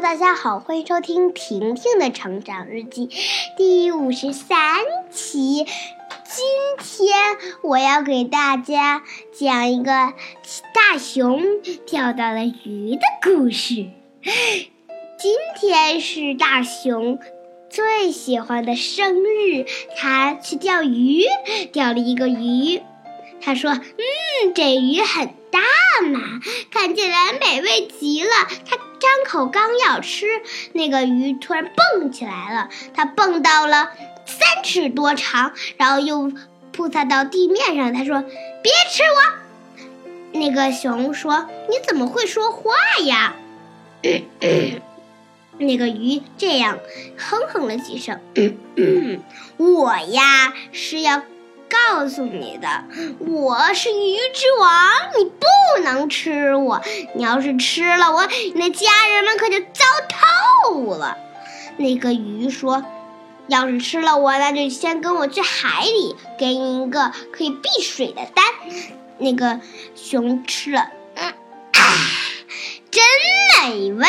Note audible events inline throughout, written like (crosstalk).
大家好，欢迎收听婷婷的成长日记第五十三期。今天我要给大家讲一个大熊钓到了鱼的故事。今天是大熊最喜欢的生日，他去钓鱼，钓了一个鱼。他说：“嗯，这鱼很大嘛，看起来美味极了。”他张口刚要吃，那个鱼突然蹦起来了，它蹦到了三尺多长，然后又扑撒到地面上。他说：“别吃我！”那个熊说：“你怎么会说话呀？” (clears throat) 那个鱼这样哼哼了几声：“我呀是要。”告诉你的，我是鱼之王，你不能吃我。你要是吃了我，你的家人们可就糟透了。那个鱼说：“要是吃了我，那就先跟我去海里，给你一个可以避水的丹。”那个熊吃了，嗯，真美味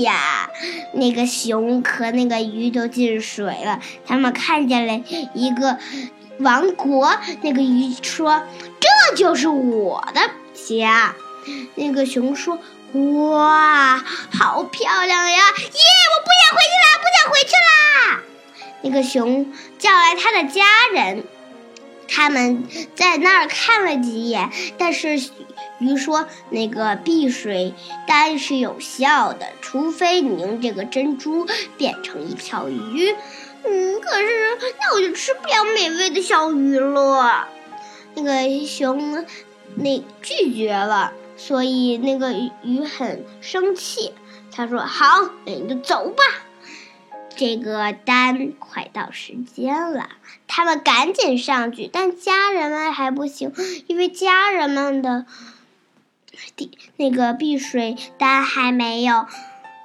呀！那个熊和那个鱼都进水了，他们看见了一个。王国那个鱼说：“这就是我的家。”那个熊说：“哇，好漂亮呀！耶，我不想回去了，不想回去啦！”那个熊叫来他的家人，他们在那儿看了几眼，但是鱼说：“那个碧水丹是有效的，除非你用这个珍珠变成一条鱼。”嗯，可是那我就吃不了美味的小鱼了。那个熊那拒绝了，所以那个鱼很生气。他说：“好，那你就走吧。”这个单快到时间了，他们赶紧上去，但家人们还不行，因为家人们的地那个避水单还没有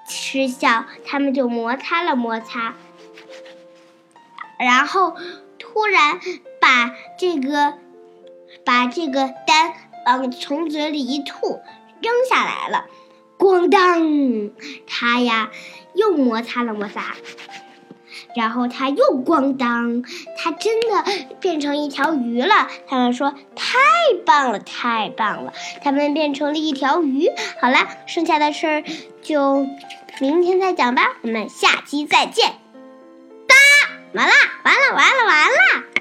失效，他们就摩擦了摩擦。然后突然把这个把这个丹往从嘴里一吐，扔下来了，咣当！他呀又摩擦了摩擦，然后他又咣当，他真的变成一条鱼了。他们说太棒了，太棒了！他们变成了一条鱼。好了，剩下的事儿就明天再讲吧。我们下期再见。完了，完了，完了，完了。